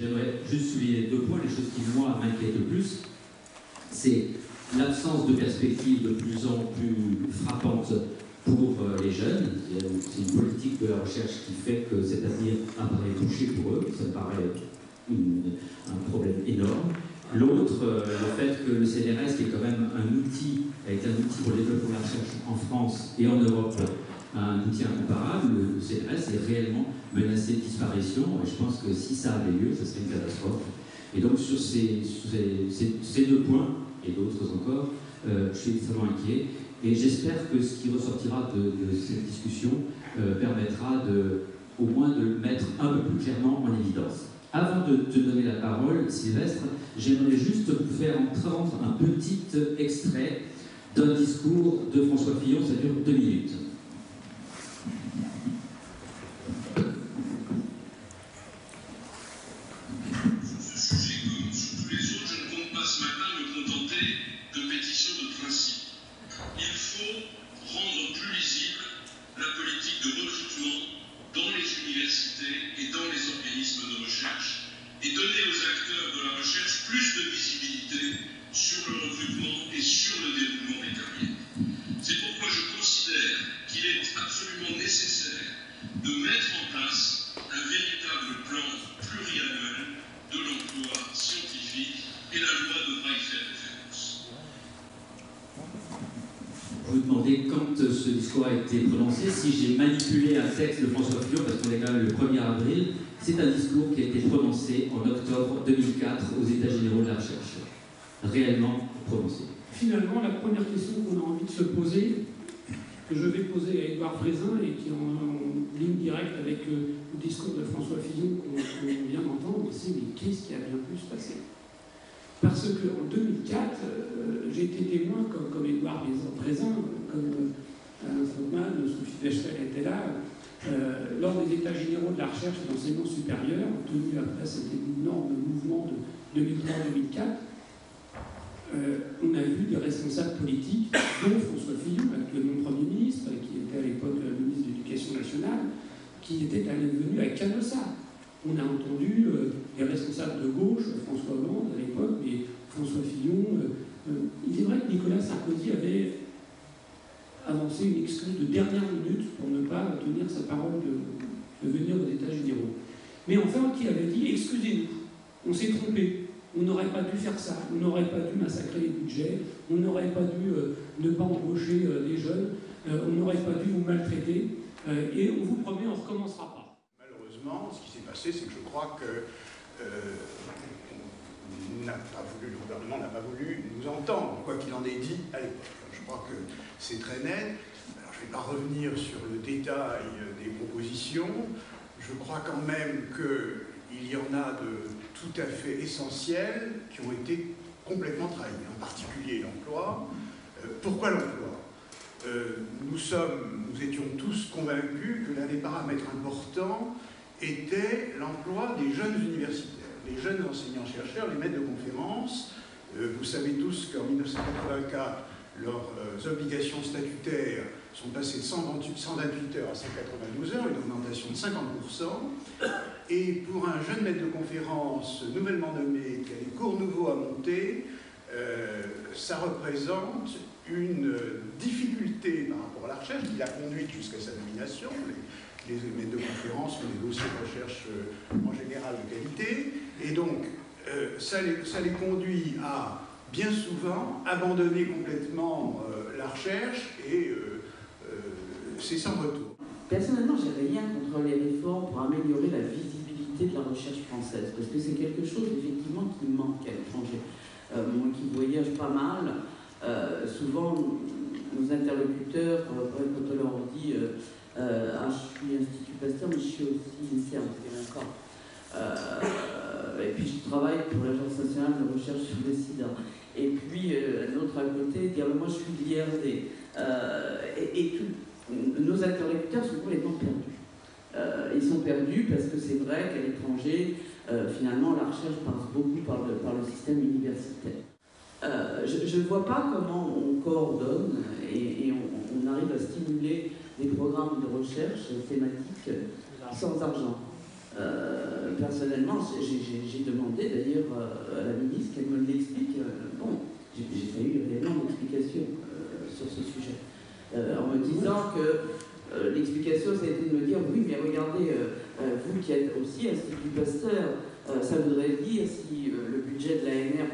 J'aimerais juste souligner deux points. Les choses qui, moi, m'inquiètent le plus, c'est l'absence de perspectives de plus en plus frappantes pour euh, les jeunes. C'est une politique de la recherche qui fait que cet avenir apparaît touché pour eux. Ça me paraît un problème énorme. L'autre, euh, le fait que le CNRS, qui est quand même un outil, été un outil pour le développement de la recherche en France et en Europe, un outil incomparable, le CNRS est réellement menacé de disparition. Et je pense que si ça avait lieu, ce serait une catastrophe. Et donc sur ces, deux points, et d'autres encore, euh, je suis extrêmement inquiet. Et j'espère que ce qui ressortira de, cette discussion euh, permettra au moins de le mettre un peu plus clairement en évidence. Avant de te donner la parole, Sylvestre, j'aimerais juste vous faire entendre un petit extrait d'un discours de François Fillon, ça dure deux minutes. Texte de François Fillon, parce qu'on est quand même le 1er avril, c'est un discours qui a été prononcé en octobre 2004 aux États généraux de la recherche. Réellement prononcé. Finalement, la première question qu'on a envie de se poser, que je vais poser à Édouard Frézin et qui est en, ligne directe avec euh, le discours de François Fillon qu'on vient d'entendre, c'est mais qu'est-ce qui a bien pu se passer? Parce qu'en 2004, euh, j'ai été témoin, comme, comme Édouard Frézin, comme euh, Alain Stockman, Sophie Fechtel était là, euh, lors des états généraux de la recherche et de l'enseignement supérieur, tenus après cet énorme mouvement de 2003-2004, euh, on a vu des responsables politiques, dont François Fillon, actuellement Premier ministre, qui était à l'époque ministre de l'Éducation nationale, qui était venu à Canossa. On a entendu euh, des responsables de gauche, François Hollande à l'époque, mais François Fillon. il est vrai que Nicolas Sarkozy avait avancer une excuse de dernière minute pour ne pas tenir sa parole de, venir aux États généraux. Mais enfin, qui avait dit excusez-nous, on s'est trompé, on n'aurait pas dû faire ça, on n'aurait pas dû massacrer les budgets, on n'aurait pas dû euh, ne pas embaucher euh, jeunes, euh, on n'aurait pas dû vous maltraiter, et on vous promet, on ne recommencera pas. Malheureusement, ce qui s'est passé, c'est que je crois que n'a pas voulu, le gouvernement n'a pas voulu nous entendre, quoi qu'il en ait dit à l'époque. Je crois que c'est très net. Alors, je ne vais pas revenir sur le détail des propositions. Je crois quand même qu'il y en a de tout à fait essentiels qui ont été complètement trahis, en particulier l'emploi. Euh, pourquoi l'emploi? Euh, nous, sommes, nous étions tous convaincus que l'un des paramètres importants était l'emploi des jeunes universitaires, les jeunes enseignants-chercheurs, les maîtres de conférences. Euh, vous savez tous qu'en 1984, leurs euh, obligations statutaires sont passées de 128, heures à 192 heures, une augmentation de 50%. Et pour un jeune maître de conférence nouvellement nommé qui a des cours nouveaux à monter, euh, ça représente une difficulté par rapport à la recherche qui l'a conduite jusqu'à sa nomination. Les, maîtres de conférence ont des dossiers de recherche en général de qualité. Et donc, ça ça, les, conduit à bien souvent abandonner complètement euh, la recherche et euh, euh, c'est sans retour. Personnellement, j'ai rien contre les réformes pour améliorer la visibilité de la recherche française, parce que c'est quelque chose effectivement qui manque à l'étranger. moi qui voyage pas mal, souvent nos interlocuteurs, quand on leur dit ah, je suis Institut Pasteur, mais je suis aussi INSERM, c'est encore. Et puis je travaille pour l'Agence nationale de recherche sur le sida. Et puis euh, l'autre à côté dire moi je suis de l'IRD. Euh, et, nos interlocuteurs sont complètement perdus. Euh, ils sont perdus parce que c'est vrai qu'à l'étranger, finalement, la recherche passe beaucoup par le, par le système universitaire. je ne vois pas comment on coordonne et, on, arrive à stimuler des programmes de recherche thématiques sans argent. Euh, personnellement, j'ai demandé d'ailleurs à la ministre qu'elle me l'explique. bon, j'ai pas eu réellement d'explication sur ce sujet. en me disant que l'explication, ça a été de me dire oui, mais regardez, vous qui êtes aussi Institut Pasteur, ça voudrait dire si le budget de l'ANR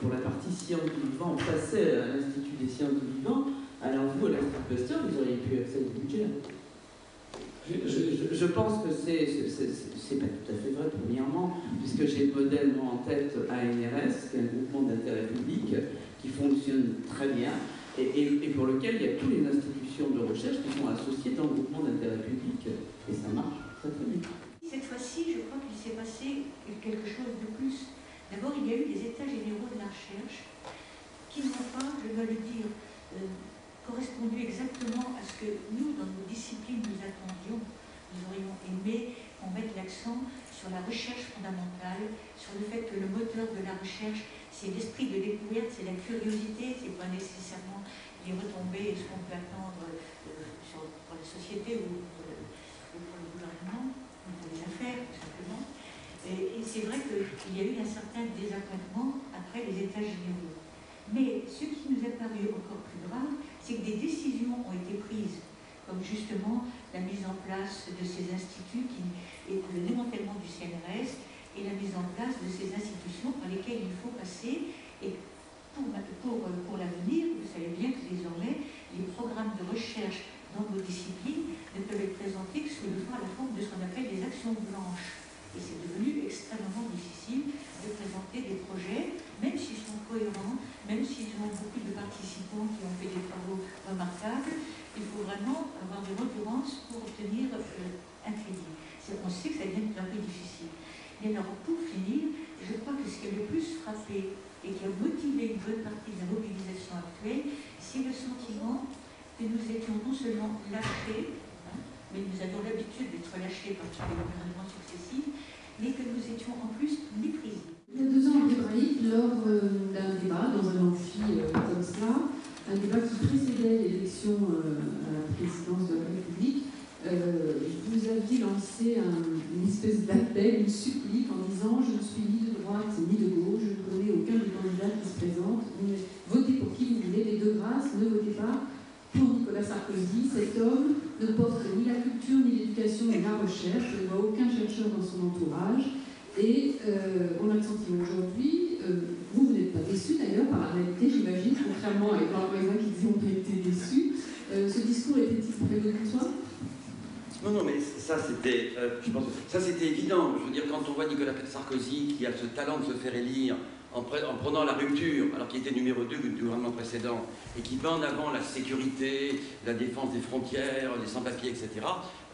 pour la partie sciences du vivant passait à l'Institut des sciences du vivant, alors vous, à l'Institut Pasteur, vous auriez pu accéder au budget. Je, pense que c'est pas tout à fait vrai, premièrement, puisque j'ai le modèle en tête ANRS, qui est un groupement d'intérêt public qui fonctionne très bien et, pour lequel il y a toutes les institutions de recherche qui sont associées dans le groupement d'intérêt public. Et ça marche très très bien. Cette fois-ci, je crois qu'il s'est passé quelque chose de plus. D'abord, il y a eu des états généraux de la recherche qui n'ont pas, je dois le dire, euh, correspondu exactement à ce que nous, dans nos disciplines, nous attendions. Nous aurions aimé qu'on mette l'accent sur la recherche fondamentale, sur le fait que le moteur de la recherche, c'est l'esprit de découverte, c'est la curiosité, c'est pas nécessairement les retombées, ce qu'on peut attendre euh, pour la société ou pour, le, gouvernement, ou pour les affaires, tout simplement. Et, et c'est vrai qu'il y a eu un certain désappointement après les états généraux. Mais ce qui nous a paru encore plus grave, c'est que des décisions ont été prises, comme justement la mise en place de ces instituts qui, et le démantèlement du CNRS et la mise en place de ces institutions par lesquelles il faut passer. Pour l'avenir, vous savez bien que désormais, les programmes de recherche dans vos disciplines ne peuvent être présentés que sous le la forme de ce qu'on appelle des actions blanches. Et c'est devenu extrêmement difficile de présenter des projets, même s'ils sont cohérents, même s'ils ont beaucoup de participants qui ont fait des travaux remarquables. Il faut vraiment avoir des références pour obtenir euh, un crédit. Que ça devient un peu difficile. Mais alors, pour finir, je crois que ce qui a le plus frappé et qui a motivé une bonne partie de la mobilisation actuelle, c'est le sentiment que nous étions non seulement lâchés, mais nous avons l'habitude d'être lâchés par tous les gouvernements successifs, mais que nous étions en plus méprisés. Il y a deux ans en lors euh, d'un débat dans un amphi euh, comme cela, un débat qui précédait l'élection euh, à la présidence de la République, vous aviez lancé une d'appel, une supplique en disant Je ne suis ni de droite ni de gauche, je ne connais aucun des candidats qui se présentent, votez pour qui vous voulez, mais de grâce, ne votez pas pour Nicolas Sarkozy, cet homme ne porte ni la culture, ni l'éducation, ni la recherche. Je ne vois aucun chercheur dans son entourage. Et euh, on a le sentiment aujourd'hui, euh, vous, vous n'êtes pas déçu d'ailleurs par la réalité, j'imagine, contrairement à Edouard Voisin qui disait on a été déçu. Euh, ce discours était-il soi non, non, mais ça c'était, je pense, ça c'était évident. Je veux dire, quand on voit Nicolas Sarkozy qui a ce talent de se faire élire en, prenant la rupture, alors qu'il était numéro 2 du gouvernement précédent, et qui met en avant la sécurité, la défense des frontières, les sans-papiers, etc.,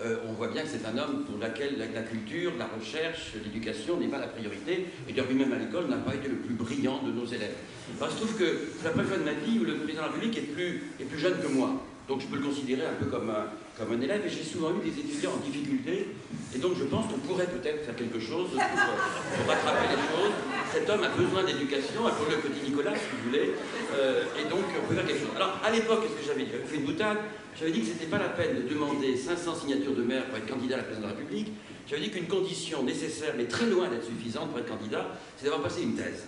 euh, on voit bien que c'est un homme pour lequel la, culture, la recherche, l'éducation n'est pas la priorité, et d'ailleurs lui-même à l'école n'a pas été le plus brillant de nos élèves. il se trouve que c'est la première fois de ma vie où le président de la République est plus jeune que moi. Donc je peux le considérer un peu comme un, comme un élève et j'ai souvent eu des étudiants en difficulté et donc je pense qu'on pourrait peut-être faire quelque chose pour, rattraper les choses. Cet homme a besoin d'éducation, appelez le petit Nicolas si vous voulez, euh, et donc on peut faire quelque chose. Alors à l'époque, qu'est-ce que j'avais dit? J'avais fait une boutade, j'avais dit que ce n'était pas la peine de demander 500 signatures de maire pour être candidat à la présidence de la République, j'avais dit qu'une condition nécessaire, mais très loin d'être suffisante pour être candidat, c'est d'avoir passé une thèse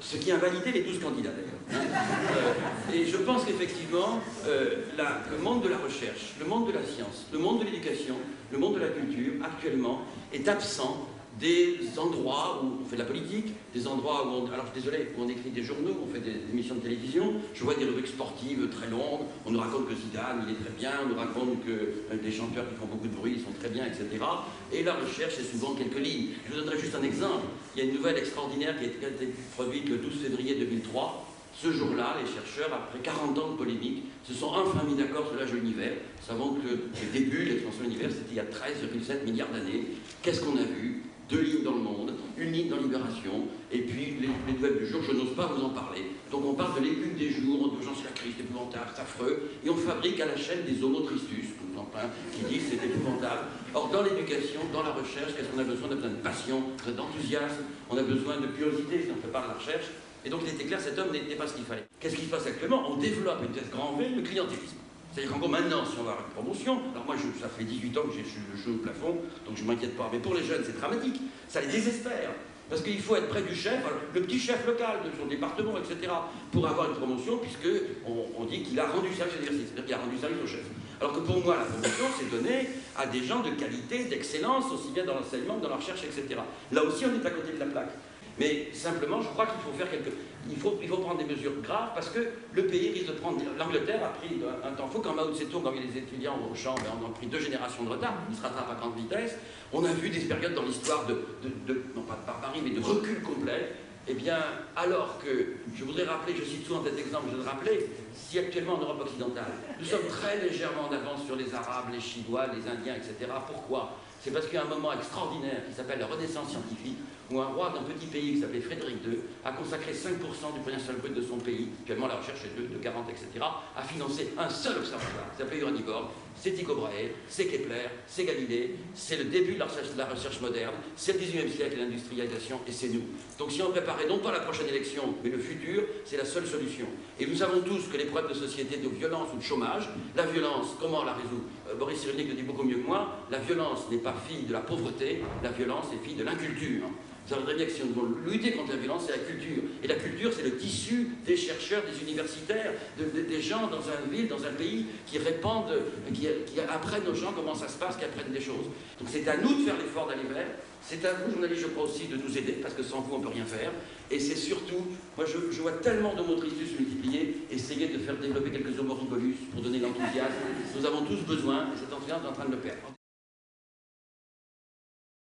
ce qui invalidait les 12 candidats d'ailleurs. Hein. Euh, et je pense qu'effectivement, euh, le monde de la recherche, le monde de la science, le monde de l'éducation, le monde de la culture, actuellement, est absent des endroits où on fait de la politique, des endroits où on, alors désolé, où on écrit des journaux, on fait des, émissions de télévision, je vois des rubriques sportives très longues, on nous raconte que Zidane, il est très bien, on nous raconte que euh, des chanteurs qui font beaucoup de bruit, ils sont très bien, etc. Et la recherche, c'est souvent quelques lignes. Je vous donnerai juste un exemple. Il y a une nouvelle extraordinaire qui a été produite le 12 février 2003, ce jour-là, les chercheurs, après 40 ans de polémique, se sont enfin mis d'accord sur l'âge de l'univers. Nous savons que le début de l'expansion de l'univers, c'était il y a 13,7 milliards d'années. Qu'est-ce qu'on a vu? Deux lignes dans le monde, une ligne dans Libération, et puis les, nouvelles du jour, je n'ose pas vous en parler. Donc on parle de l'écume des jours, d'urgence la crise, c'est épouvantable, c'est affreux, et on fabrique à la chaîne des homotristus, qui disent c'est épouvantable. Or dans l'éducation, dans la recherche, qu'est-ce qu'on a besoin? On a besoin de passion, d'enthousiasme, on a besoin de curiosité si on pas la recherche. Et donc il était clair, cet homme n'était pas ce qu'il fallait. Qu'est-ce qui se passe actuellement? On développe une tête grand V, le clientélisme. C'est-à-dire qu'en gros, maintenant, si on avoir une promotion, alors moi, ça fait 18 ans que j'ai le jeu au plafond, donc je ne m'inquiète pas. Mais pour les jeunes, c'est dramatique. Ça les désespère. Parce qu'il faut être près du chef, le petit chef local de son département, etc., pour avoir une promotion, puisque on, dit qu'il a rendu service à l'exercice, c'est-à-dire qu'il a rendu service au chef. Alors que pour moi, la promotion, c'est donné à des gens de qualité, d'excellence, aussi bien dans l'enseignement que dans la recherche, etc. Là aussi, on est à côté de la plaque. Mais simplement, je crois qu'il faut prendre des mesures graves parce que le pays risque de prendre... L'Angleterre a pris un, temps fou. Quand Mao Tse-tung, a les étudiants au champ, ben, on a pris deux générations de retard. Il se rattrape à grande vitesse. On a vu des périodes dans l'histoire de, non pas de barbarie, mais de recul complet. Eh bien, alors que, je voudrais rappeler, je cite souvent cet exemple, je le rappeler, si actuellement en Europe occidentale, nous sommes très légèrement en avance sur les Arabes, les Chinois, les Indiens, etc. Pourquoi? C'est parce qu'il y a un moment extraordinaire qui s'appelle la Renaissance scientifique, où un roi d'un petit pays qui s'appelait Frédéric II a consacré 5% du premier national brut de son pays, actuellement la recherche est de, de 40, etc., a financé un seul observatoire qui s'appelait Uraniborg, c'est Tycho Brahe, c'est Kepler, c'est Galilée, c'est le début de la recherche, moderne, c'est le 19e siècle l'industrialisation, et c'est nous. Donc si on préparait non pas la prochaine élection, mais le futur, c'est la seule solution. Et nous savons tous que les problèmes de société de violence ou de chômage, la violence, comment la résout euh, Boris Cyrulnik le dit beaucoup mieux que moi, la violence n'est pas fille de la pauvreté, la violence est fille de l'inculture. Voudrait bien que si on veut lutter contre la violence, c'est la culture. Et la culture, c'est le tissu des chercheurs, des universitaires, des gens dans une ville, dans un pays, qui répandent, qui, apprennent aux gens comment ça se passe, qui apprennent des choses. Donc c'est à nous de faire l'effort d'aller vers. C'est à vous, journalistes, je crois aussi, de nous aider, parce que sans vous, on ne peut rien faire. Et c'est surtout, moi, je, vois tellement de motrices multipliés, essayer de faire développer quelques homorigolus pour donner l'enthousiasme. Nous avons tous besoin, et cet enthousiasme est en train de le perdre.